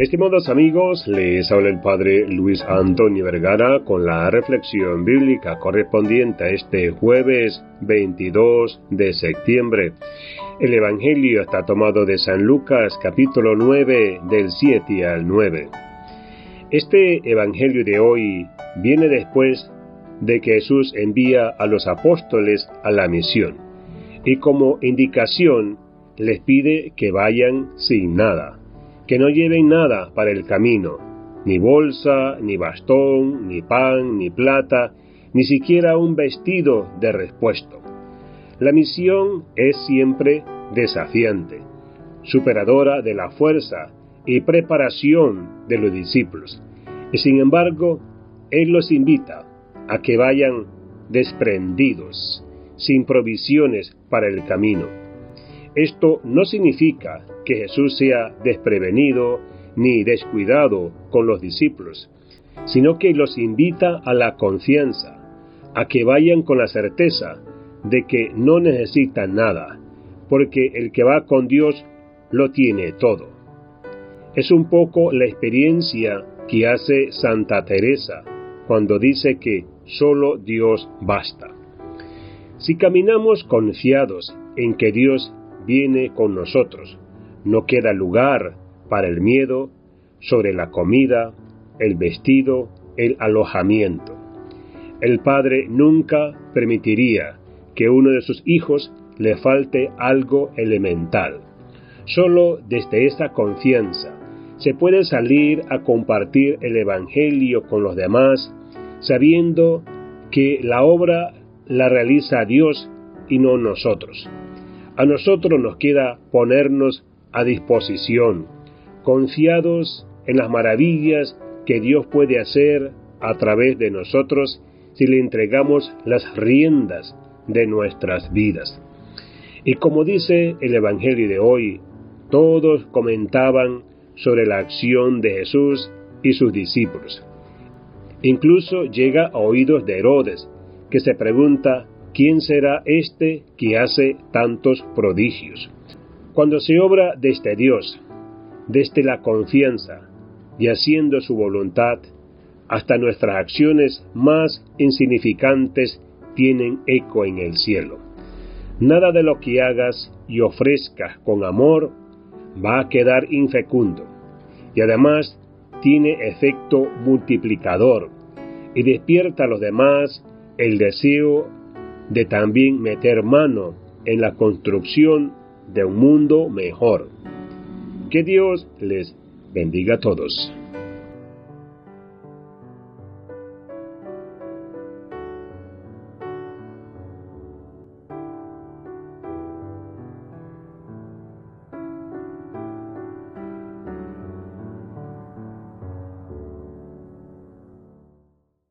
Estimados amigos, les habla el Padre Luis Antonio Vergara con la reflexión bíblica correspondiente a este jueves 22 de septiembre. El Evangelio está tomado de San Lucas capítulo 9 del 7 al 9. Este Evangelio de hoy viene después de que Jesús envía a los apóstoles a la misión y como indicación les pide que vayan sin nada que no lleven nada para el camino, ni bolsa, ni bastón, ni pan, ni plata, ni siquiera un vestido de respuesto. La misión es siempre desafiante, superadora de la fuerza y preparación de los discípulos. Y sin embargo, Él los invita a que vayan desprendidos, sin provisiones para el camino. Esto no significa que Jesús sea desprevenido ni descuidado con los discípulos, sino que los invita a la confianza, a que vayan con la certeza de que no necesitan nada, porque el que va con Dios lo tiene todo. Es un poco la experiencia que hace Santa Teresa cuando dice que solo Dios basta. Si caminamos confiados en que Dios viene con nosotros, no queda lugar para el miedo sobre la comida, el vestido, el alojamiento. El padre nunca permitiría que uno de sus hijos le falte algo elemental. Solo desde esa confianza se puede salir a compartir el Evangelio con los demás, sabiendo que la obra la realiza Dios y no nosotros. A nosotros nos queda ponernos a disposición, confiados en las maravillas que Dios puede hacer a través de nosotros si le entregamos las riendas de nuestras vidas. Y como dice el Evangelio de hoy, todos comentaban sobre la acción de Jesús y sus discípulos. Incluso llega a oídos de Herodes, que se pregunta quién será este que hace tantos prodigios. Cuando se obra desde Dios, desde la confianza y haciendo su voluntad, hasta nuestras acciones más insignificantes tienen eco en el cielo. Nada de lo que hagas y ofrezcas con amor va a quedar infecundo y además tiene efecto multiplicador y despierta a los demás el deseo de también meter mano en la construcción de un mundo mejor. Que Dios les bendiga a todos.